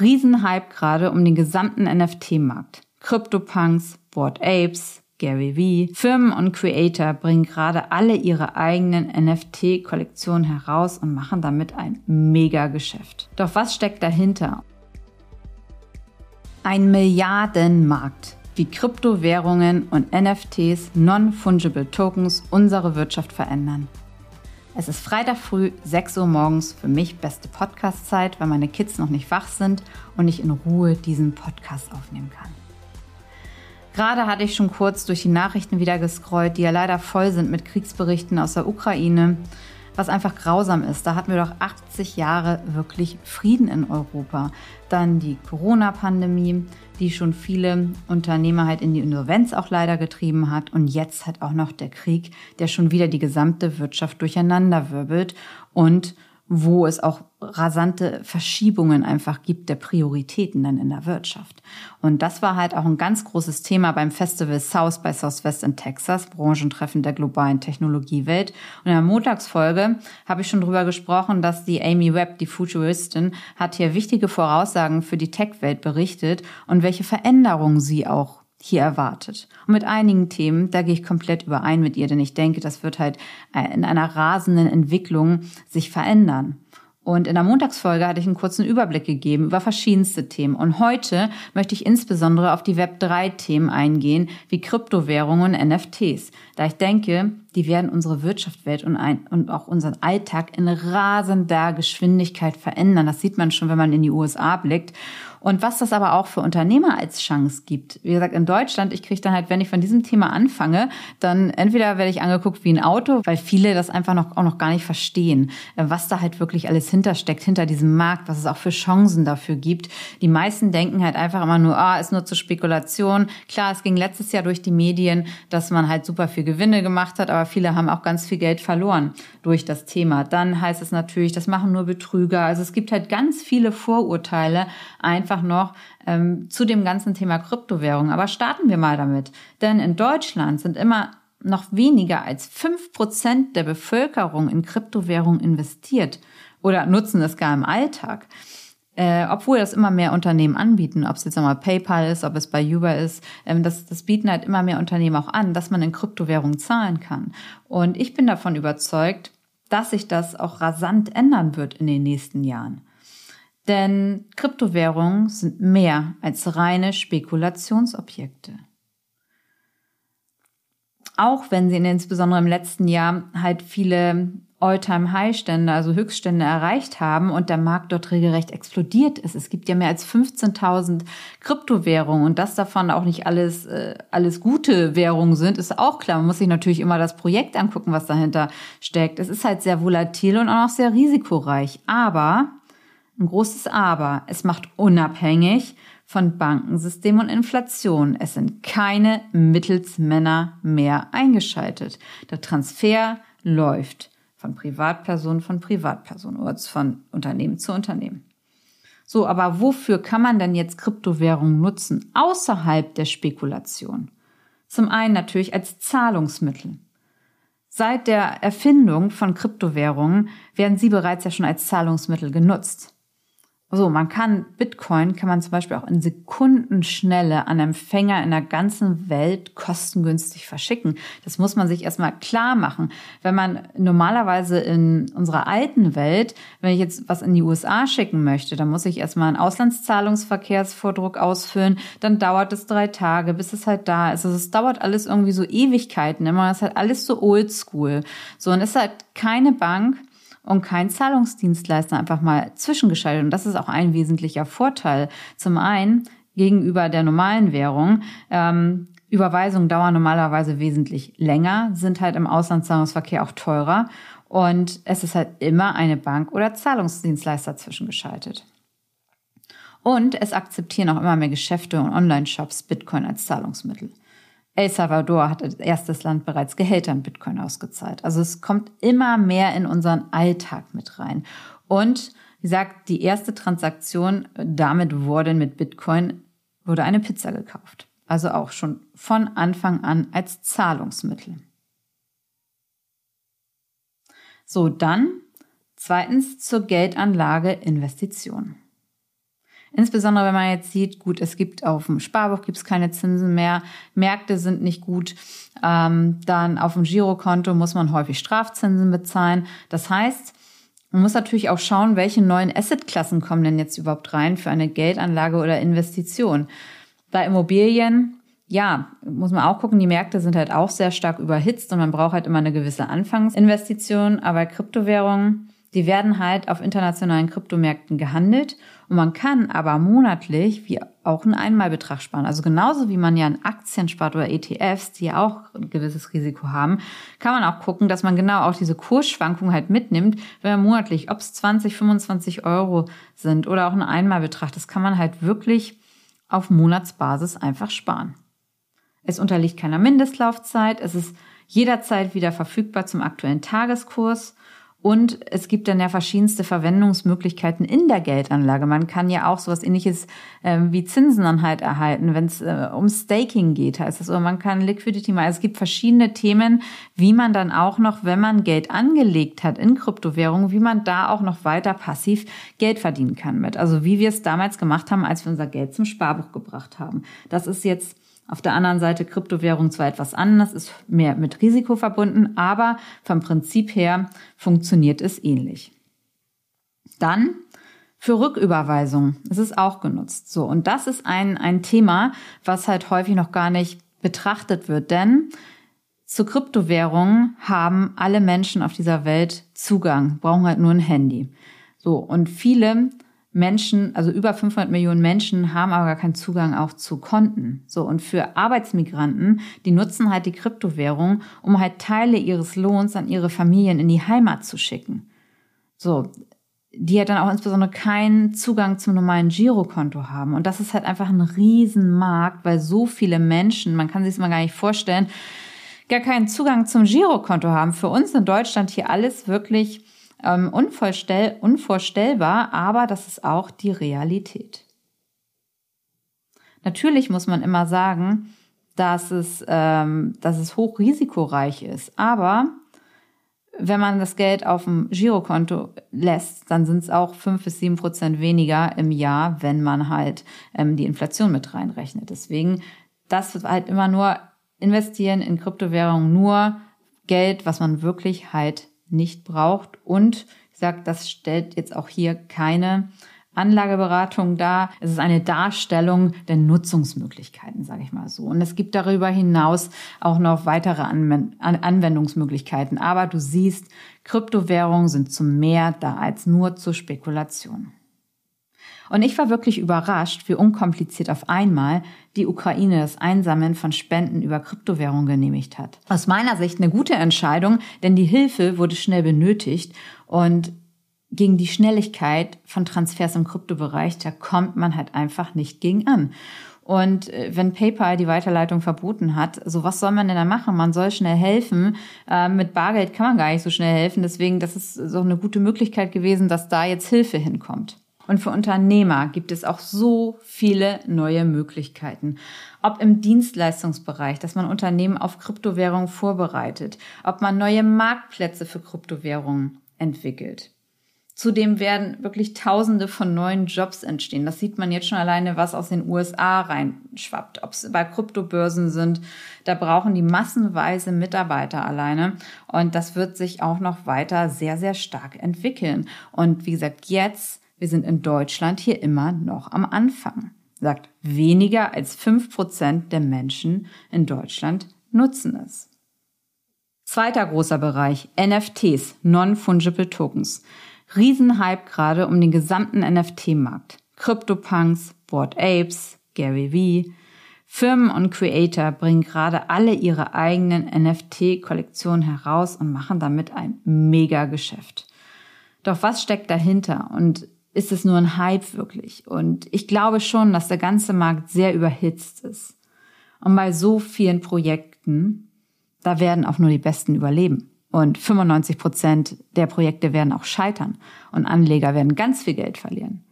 Riesenhype gerade um den gesamten NFT-Markt. CryptoPunks, Bored Apes, Gary Vee. Firmen und Creator bringen gerade alle ihre eigenen NFT-Kollektionen heraus und machen damit ein Mega-Geschäft. Doch was steckt dahinter? Ein Milliardenmarkt, wie Kryptowährungen und NFTs, Non-Fungible Tokens, unsere Wirtschaft verändern. Es ist Freitag früh, 6 Uhr morgens, für mich beste Podcast-Zeit, weil meine Kids noch nicht wach sind und ich in Ruhe diesen Podcast aufnehmen kann. Gerade hatte ich schon kurz durch die Nachrichten wieder gescrollt, die ja leider voll sind mit Kriegsberichten aus der Ukraine, was einfach grausam ist. Da hatten wir doch 80 Jahre wirklich Frieden in Europa. Dann die Corona-Pandemie, die schon viele Unternehmer halt in die Insolvenz auch leider getrieben hat. Und jetzt halt auch noch der Krieg, der schon wieder die gesamte Wirtschaft durcheinanderwirbelt und wo es auch rasante Verschiebungen einfach gibt der Prioritäten dann in der Wirtschaft. Und das war halt auch ein ganz großes Thema beim Festival South by Southwest in Texas, Branchentreffen der globalen Technologiewelt. Und in der Montagsfolge habe ich schon drüber gesprochen, dass die Amy Webb, die Futuristin, hat hier wichtige Voraussagen für die Tech-Welt berichtet und welche Veränderungen sie auch hier erwartet. Und mit einigen Themen, da gehe ich komplett überein mit ihr, denn ich denke, das wird halt äh, in einer rasenden Entwicklung sich verändern. Und in der Montagsfolge hatte ich einen kurzen Überblick gegeben über verschiedenste Themen. Und heute möchte ich insbesondere auf die Web3-Themen eingehen, wie Kryptowährungen und NFTs. Da ich denke, die werden unsere Wirtschaftswelt und, ein, und auch unseren Alltag in rasender Geschwindigkeit verändern. Das sieht man schon, wenn man in die USA blickt. Und was das aber auch für Unternehmer als Chance gibt. Wie gesagt, in Deutschland, ich kriege dann halt, wenn ich von diesem Thema anfange, dann entweder werde ich angeguckt wie ein Auto, weil viele das einfach noch, auch noch gar nicht verstehen, was da halt wirklich alles hintersteckt, hinter diesem Markt, was es auch für Chancen dafür gibt. Die meisten denken halt einfach immer nur, ah, ist nur zur Spekulation. Klar, es ging letztes Jahr durch die Medien, dass man halt super viel Gewinne gemacht hat, aber viele haben auch ganz viel Geld verloren durch das Thema. Dann heißt es natürlich, das machen nur Betrüger. Also es gibt halt ganz viele Vorurteile einfach noch ähm, zu dem ganzen Thema Kryptowährung. Aber starten wir mal damit. Denn in Deutschland sind immer noch weniger als fünf Prozent der Bevölkerung in Kryptowährung investiert oder nutzen es gar im Alltag. Äh, obwohl das immer mehr Unternehmen anbieten, ob es jetzt nochmal PayPal ist, ob es bei Uber ist, ähm, das, das bieten halt immer mehr Unternehmen auch an, dass man in Kryptowährung zahlen kann. Und ich bin davon überzeugt, dass sich das auch rasant ändern wird in den nächsten Jahren. Denn Kryptowährungen sind mehr als reine Spekulationsobjekte. Auch wenn sie insbesondere im letzten Jahr halt viele All-Time-High-Stände, also Höchststände erreicht haben und der Markt dort regelrecht explodiert ist. Es gibt ja mehr als 15.000 Kryptowährungen und dass davon auch nicht alles, äh, alles gute Währungen sind, ist auch klar. Man muss sich natürlich immer das Projekt angucken, was dahinter steckt. Es ist halt sehr volatil und auch sehr risikoreich. Aber, ein großes Aber, es macht unabhängig von Bankensystem und Inflation. Es sind keine Mittelsmänner mehr eingeschaltet. Der Transfer läuft von Privatperson von Privatperson oder von Unternehmen zu Unternehmen. So, aber wofür kann man denn jetzt Kryptowährungen nutzen außerhalb der Spekulation? Zum einen natürlich als Zahlungsmittel. Seit der Erfindung von Kryptowährungen werden sie bereits ja schon als Zahlungsmittel genutzt. So, man kann Bitcoin kann man zum Beispiel auch in Sekundenschnelle an Empfänger in der ganzen Welt kostengünstig verschicken. Das muss man sich erstmal klar machen. Wenn man normalerweise in unserer alten Welt, wenn ich jetzt was in die USA schicken möchte, dann muss ich erstmal einen Auslandszahlungsverkehrsvordruck ausfüllen. Dann dauert es drei Tage, bis es halt da ist. Also es dauert alles irgendwie so Ewigkeiten. Immer ist halt alles so oldschool. So, und es ist halt keine Bank, und kein Zahlungsdienstleister einfach mal zwischengeschaltet. Und das ist auch ein wesentlicher Vorteil. Zum einen gegenüber der normalen Währung. Ähm, Überweisungen dauern normalerweise wesentlich länger, sind halt im Auslandszahlungsverkehr auch teurer und es ist halt immer eine Bank oder Zahlungsdienstleister zwischengeschaltet. Und es akzeptieren auch immer mehr Geschäfte und Online-Shops Bitcoin als Zahlungsmittel. El Salvador hat als erstes Land bereits Gehälter in Bitcoin ausgezahlt. Also es kommt immer mehr in unseren Alltag mit rein. Und wie gesagt, die erste Transaktion damit wurde mit Bitcoin, wurde eine Pizza gekauft. Also auch schon von Anfang an als Zahlungsmittel. So, dann zweitens zur Geldanlage Investition. Insbesondere wenn man jetzt sieht, gut, es gibt auf dem Sparbuch gibt es keine Zinsen mehr, Märkte sind nicht gut, ähm, dann auf dem Girokonto muss man häufig Strafzinsen bezahlen. Das heißt, man muss natürlich auch schauen, welche neuen Assetklassen kommen denn jetzt überhaupt rein für eine Geldanlage oder Investition. Bei Immobilien ja, muss man auch gucken, die Märkte sind halt auch sehr stark überhitzt und man braucht halt immer eine gewisse Anfangsinvestition. Aber Kryptowährungen, die werden halt auf internationalen Kryptomärkten gehandelt und man kann aber monatlich wie auch einen Einmalbetrag sparen. Also genauso wie man ja in Aktien spart oder ETFs, die ja auch ein gewisses Risiko haben, kann man auch gucken, dass man genau auch diese Kursschwankungen halt mitnimmt, wenn man monatlich, ob es 20, 25 Euro sind oder auch ein Einmalbetrag, das kann man halt wirklich auf Monatsbasis einfach sparen. Es unterliegt keiner Mindestlaufzeit. Es ist jederzeit wieder verfügbar zum aktuellen Tageskurs. Und es gibt dann ja verschiedenste Verwendungsmöglichkeiten in der Geldanlage. Man kann ja auch sowas ähnliches äh, wie Zinsen dann halt erhalten, wenn es äh, um Staking geht, heißt das. Oder man kann Liquidity machen. Es gibt verschiedene Themen, wie man dann auch noch, wenn man Geld angelegt hat in Kryptowährungen, wie man da auch noch weiter passiv Geld verdienen kann mit. Also wie wir es damals gemacht haben, als wir unser Geld zum Sparbuch gebracht haben. Das ist jetzt auf der anderen Seite Kryptowährung zwar etwas anders, ist mehr mit Risiko verbunden, aber vom Prinzip her funktioniert es ähnlich. Dann für Rücküberweisung. Es auch genutzt. So. Und das ist ein, ein Thema, was halt häufig noch gar nicht betrachtet wird, denn zu Kryptowährungen haben alle Menschen auf dieser Welt Zugang, brauchen halt nur ein Handy. So. Und viele Menschen, also über 500 Millionen Menschen haben aber gar keinen Zugang auch zu Konten. So und für Arbeitsmigranten, die nutzen halt die Kryptowährung, um halt Teile ihres Lohns an ihre Familien in die Heimat zu schicken. So, die halt dann auch insbesondere keinen Zugang zum normalen Girokonto haben. Und das ist halt einfach ein Riesenmarkt, weil so viele Menschen, man kann sich es mal gar nicht vorstellen, gar keinen Zugang zum Girokonto haben. Für uns in Deutschland hier alles wirklich ähm, unvorstell unvorstellbar, aber das ist auch die Realität. Natürlich muss man immer sagen, dass es, ähm, dass es hochrisikoreich ist, aber wenn man das Geld auf dem Girokonto lässt, dann sind es auch fünf bis sieben Prozent weniger im Jahr, wenn man halt ähm, die Inflation mit reinrechnet. Deswegen, das wird halt immer nur investieren in Kryptowährungen, nur Geld, was man wirklich halt nicht braucht. Und ich sage, das stellt jetzt auch hier keine Anlageberatung dar. Es ist eine Darstellung der Nutzungsmöglichkeiten, sage ich mal so. Und es gibt darüber hinaus auch noch weitere Anwendungsmöglichkeiten. Aber du siehst, Kryptowährungen sind zum mehr da als nur zur Spekulation. Und ich war wirklich überrascht, wie unkompliziert auf einmal die Ukraine das Einsammeln von Spenden über Kryptowährungen genehmigt hat. Aus meiner Sicht eine gute Entscheidung, denn die Hilfe wurde schnell benötigt und gegen die Schnelligkeit von Transfers im Kryptobereich, da kommt man halt einfach nicht gegen an. Und äh, wenn PayPal die Weiterleitung verboten hat, so was soll man denn da machen? Man soll schnell helfen. Äh, mit Bargeld kann man gar nicht so schnell helfen. Deswegen, das ist so eine gute Möglichkeit gewesen, dass da jetzt Hilfe hinkommt. Und für Unternehmer gibt es auch so viele neue Möglichkeiten. Ob im Dienstleistungsbereich, dass man Unternehmen auf Kryptowährungen vorbereitet, ob man neue Marktplätze für Kryptowährungen entwickelt. Zudem werden wirklich Tausende von neuen Jobs entstehen. Das sieht man jetzt schon alleine, was aus den USA reinschwappt. Ob es bei Kryptobörsen sind, da brauchen die massenweise Mitarbeiter alleine. Und das wird sich auch noch weiter sehr, sehr stark entwickeln. Und wie gesagt, jetzt wir sind in Deutschland hier immer noch am Anfang, sagt weniger als fünf Prozent der Menschen in Deutschland nutzen es. Zweiter großer Bereich, NFTs, Non-Fungible Tokens. Riesenhype gerade um den gesamten NFT-Markt. CryptoPunks, Board Apes, Gary Vee. Firmen und Creator bringen gerade alle ihre eigenen NFT-Kollektionen heraus und machen damit ein Mega-Geschäft. Doch was steckt dahinter? Und ist es nur ein Hype wirklich. Und ich glaube schon, dass der ganze Markt sehr überhitzt ist. Und bei so vielen Projekten, da werden auch nur die Besten überleben. Und 95 Prozent der Projekte werden auch scheitern. Und Anleger werden ganz viel Geld verlieren.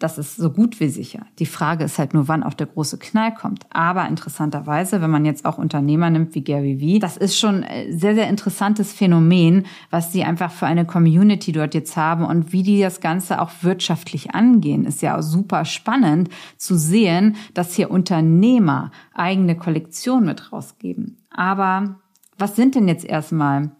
Das ist so gut wie sicher. Die Frage ist halt nur, wann auch der große Knall kommt. Aber interessanterweise, wenn man jetzt auch Unternehmer nimmt wie Gary Vee, das ist schon ein sehr, sehr interessantes Phänomen, was sie einfach für eine Community dort jetzt haben und wie die das Ganze auch wirtschaftlich angehen. Ist ja auch super spannend zu sehen, dass hier Unternehmer eigene Kollektionen mit rausgeben. Aber was sind denn jetzt erstmal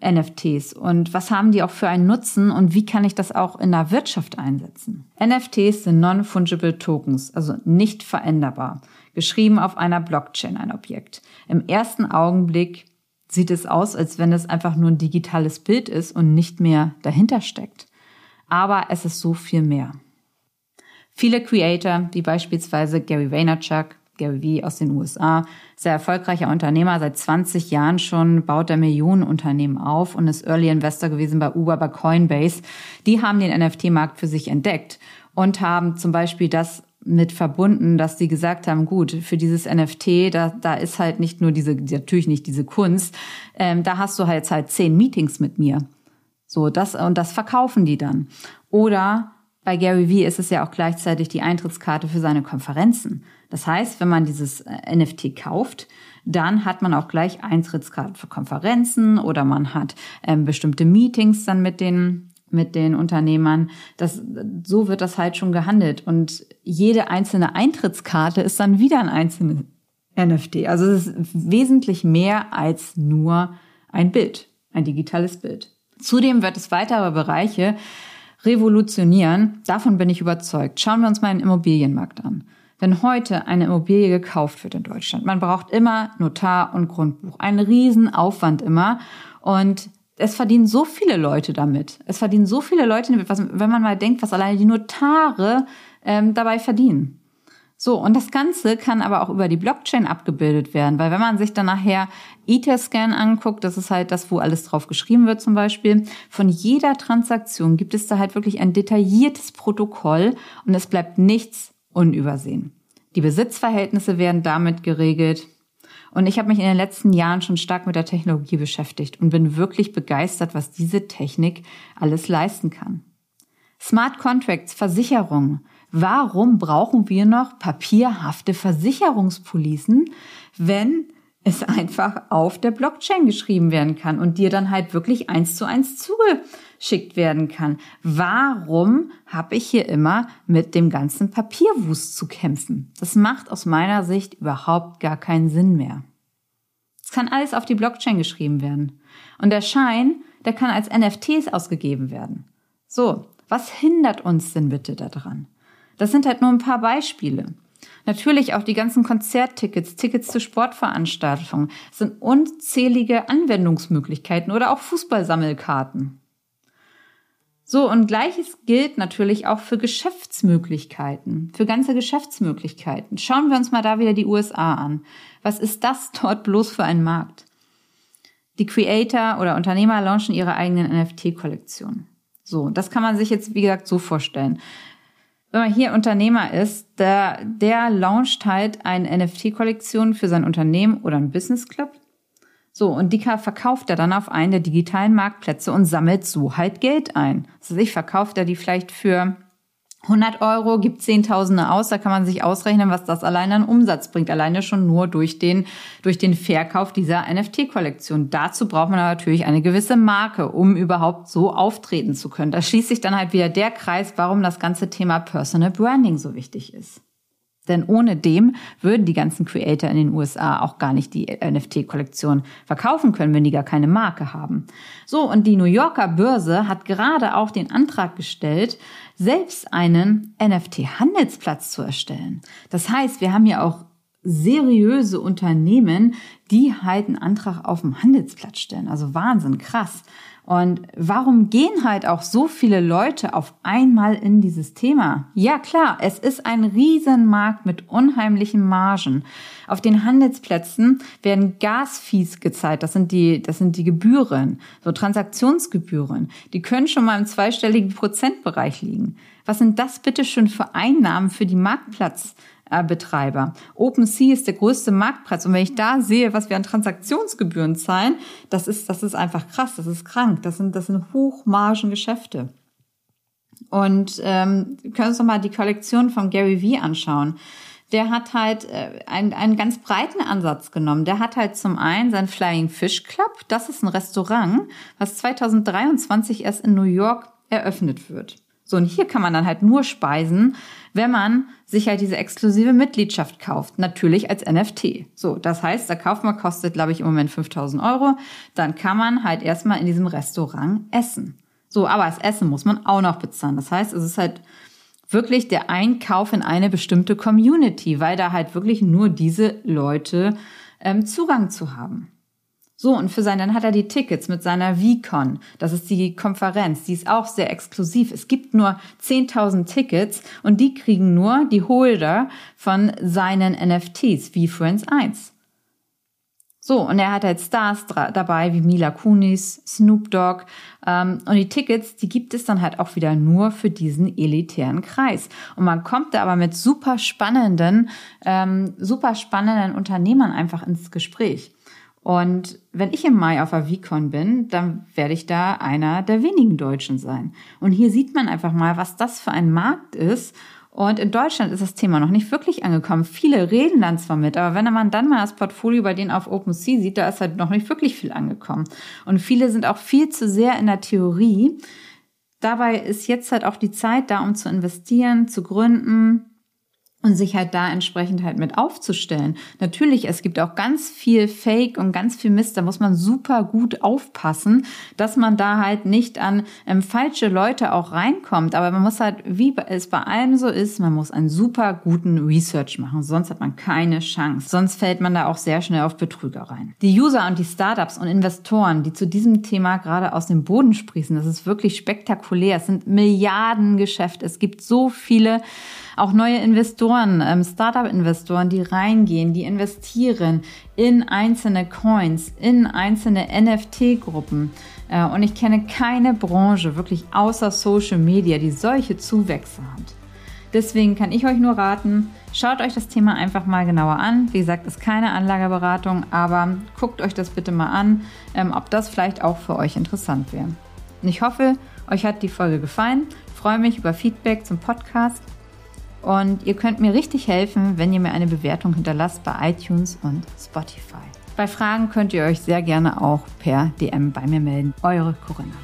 NFTs und was haben die auch für einen Nutzen und wie kann ich das auch in der Wirtschaft einsetzen? NFTs sind Non-Fungible Tokens, also nicht veränderbar, geschrieben auf einer Blockchain ein Objekt. Im ersten Augenblick sieht es aus, als wenn es einfach nur ein digitales Bild ist und nicht mehr dahinter steckt. Aber es ist so viel mehr. Viele Creator, wie beispielsweise Gary Vaynerchuk, Gary Vee aus den USA, sehr erfolgreicher Unternehmer, seit 20 Jahren schon, baut er Millionenunternehmen auf und ist Early Investor gewesen bei Uber, bei Coinbase. Die haben den NFT-Markt für sich entdeckt und haben zum Beispiel das mit verbunden, dass sie gesagt haben, gut, für dieses NFT, da, da ist halt nicht nur diese, natürlich nicht diese Kunst, ähm, da hast du halt halt zehn Meetings mit mir. So, das, und das verkaufen die dann. Oder bei Gary Vee ist es ja auch gleichzeitig die Eintrittskarte für seine Konferenzen. Das heißt, wenn man dieses äh, NFT kauft, dann hat man auch gleich Eintrittskarten für Konferenzen oder man hat ähm, bestimmte Meetings dann mit den mit den Unternehmern. Das, so wird das halt schon gehandelt. Und jede einzelne Eintrittskarte ist dann wieder ein einzelnes NFT. Also es ist wesentlich mehr als nur ein Bild, ein digitales Bild. Zudem wird es weitere Bereiche revolutionieren. Davon bin ich überzeugt. Schauen wir uns mal den Immobilienmarkt an. Wenn heute eine Immobilie gekauft wird in Deutschland, man braucht immer Notar und Grundbuch. Ein Riesenaufwand immer. Und es verdienen so viele Leute damit. Es verdienen so viele Leute damit, wenn man mal denkt, was alleine die Notare ähm, dabei verdienen. So, und das Ganze kann aber auch über die Blockchain abgebildet werden, weil wenn man sich dann nachher Ether-Scan anguckt, das ist halt das, wo alles drauf geschrieben wird zum Beispiel, von jeder Transaktion gibt es da halt wirklich ein detailliertes Protokoll und es bleibt nichts unübersehen. Die Besitzverhältnisse werden damit geregelt. Und ich habe mich in den letzten Jahren schon stark mit der Technologie beschäftigt und bin wirklich begeistert, was diese Technik alles leisten kann. Smart Contracts, Versicherungen, Warum brauchen wir noch papierhafte Versicherungspolicen, wenn es einfach auf der Blockchain geschrieben werden kann und dir dann halt wirklich eins zu eins zugeschickt werden kann. Warum habe ich hier immer mit dem ganzen Papierwust zu kämpfen? Das macht aus meiner Sicht überhaupt gar keinen Sinn mehr. Es kann alles auf die Blockchain geschrieben werden. Und der Schein, der kann als NFTs ausgegeben werden. So, was hindert uns denn bitte daran? Das sind halt nur ein paar Beispiele. Natürlich auch die ganzen Konzerttickets, Tickets zu Sportveranstaltungen, sind unzählige Anwendungsmöglichkeiten oder auch Fußballsammelkarten. So, und gleiches gilt natürlich auch für Geschäftsmöglichkeiten, für ganze Geschäftsmöglichkeiten. Schauen wir uns mal da wieder die USA an. Was ist das dort bloß für ein Markt? Die Creator oder Unternehmer launchen ihre eigenen NFT-Kollektionen. So, das kann man sich jetzt, wie gesagt, so vorstellen wenn man hier Unternehmer ist, der, der launcht halt eine NFT-Kollektion für sein Unternehmen oder ein Business Club. So, und die verkauft er dann auf einen der digitalen Marktplätze und sammelt so halt Geld ein. Also ich verkauft er die vielleicht für 100 Euro, gibt Zehntausende aus, da kann man sich ausrechnen, was das alleine an Umsatz bringt. Alleine schon nur durch den, durch den Verkauf dieser NFT-Kollektion. Dazu braucht man natürlich eine gewisse Marke, um überhaupt so auftreten zu können. Da schließt sich dann halt wieder der Kreis, warum das ganze Thema Personal Branding so wichtig ist. Denn ohne dem würden die ganzen Creator in den USA auch gar nicht die NFT-Kollektion verkaufen können, wenn die gar keine Marke haben. So, und die New Yorker Börse hat gerade auch den Antrag gestellt, selbst einen NFT-Handelsplatz zu erstellen. Das heißt, wir haben ja auch seriöse Unternehmen, die halt einen Antrag auf dem Handelsplatz stellen. Also Wahnsinn, krass. Und warum gehen halt auch so viele Leute auf einmal in dieses Thema? Ja klar, es ist ein Riesenmarkt mit unheimlichen Margen. Auf den Handelsplätzen werden Gasfees gezahlt. Das sind die, das sind die Gebühren, so Transaktionsgebühren. Die können schon mal im zweistelligen Prozentbereich liegen. Was sind das bitte schon für Einnahmen für die Marktplatz? Betreiber. OpenSea ist der größte Marktpreis und wenn ich da sehe, was wir an Transaktionsgebühren zahlen, das ist das ist einfach krass, das ist krank, das sind das sind Hochmargengeschäfte. Und ähm, können uns doch mal die Kollektion von Gary Vee anschauen. Der hat halt äh, einen, einen ganz breiten Ansatz genommen. Der hat halt zum einen sein Flying Fish Club. Das ist ein Restaurant, was 2023 erst in New York eröffnet wird. So, und hier kann man dann halt nur speisen, wenn man sich halt diese exklusive Mitgliedschaft kauft. Natürlich als NFT. So, das heißt, der Kaufmann kostet, glaube ich, im Moment 5000 Euro. Dann kann man halt erstmal in diesem Restaurant essen. So, aber das Essen muss man auch noch bezahlen. Das heißt, es ist halt wirklich der Einkauf in eine bestimmte Community, weil da halt wirklich nur diese Leute ähm, Zugang zu haben. So, und für sein, dann hat er die Tickets mit seiner VCon. Das ist die Konferenz. Die ist auch sehr exklusiv. Es gibt nur 10.000 Tickets und die kriegen nur die Holder von seinen NFTs, wie Friends 1. So, und er hat halt Stars dabei, wie Mila Kunis, Snoop Dogg. Ähm, und die Tickets, die gibt es dann halt auch wieder nur für diesen elitären Kreis. Und man kommt da aber mit super spannenden, ähm, super spannenden Unternehmern einfach ins Gespräch. Und wenn ich im Mai auf der VCon bin, dann werde ich da einer der wenigen Deutschen sein. Und hier sieht man einfach mal, was das für ein Markt ist. Und in Deutschland ist das Thema noch nicht wirklich angekommen. Viele reden dann zwar mit, aber wenn man dann mal das Portfolio bei denen auf OpenSea sieht, da ist halt noch nicht wirklich viel angekommen. Und viele sind auch viel zu sehr in der Theorie. Dabei ist jetzt halt auch die Zeit da, um zu investieren, zu gründen, und sich halt da entsprechend halt mit aufzustellen. Natürlich, es gibt auch ganz viel Fake und ganz viel Mist, da muss man super gut aufpassen, dass man da halt nicht an ähm, falsche Leute auch reinkommt. Aber man muss halt, wie es bei allem so ist, man muss einen super guten Research machen, sonst hat man keine Chance. Sonst fällt man da auch sehr schnell auf Betrüger rein. Die User und die Startups und Investoren, die zu diesem Thema gerade aus dem Boden sprießen, das ist wirklich spektakulär. Es sind Milliardengeschäfte. Es gibt so viele auch neue Investoren, ähm, Startup-Investoren, die reingehen, die investieren in einzelne Coins, in einzelne NFT-Gruppen. Äh, und ich kenne keine Branche, wirklich außer Social Media, die solche Zuwächse hat. Deswegen kann ich euch nur raten, schaut euch das Thema einfach mal genauer an. Wie gesagt, ist keine Anlageberatung, aber guckt euch das bitte mal an, ähm, ob das vielleicht auch für euch interessant wäre. Ich hoffe, euch hat die Folge gefallen. Ich freue mich über Feedback zum Podcast und ihr könnt mir richtig helfen, wenn ihr mir eine Bewertung hinterlasst bei iTunes und Spotify. Bei Fragen könnt ihr euch sehr gerne auch per DM bei mir melden. Eure Corinna.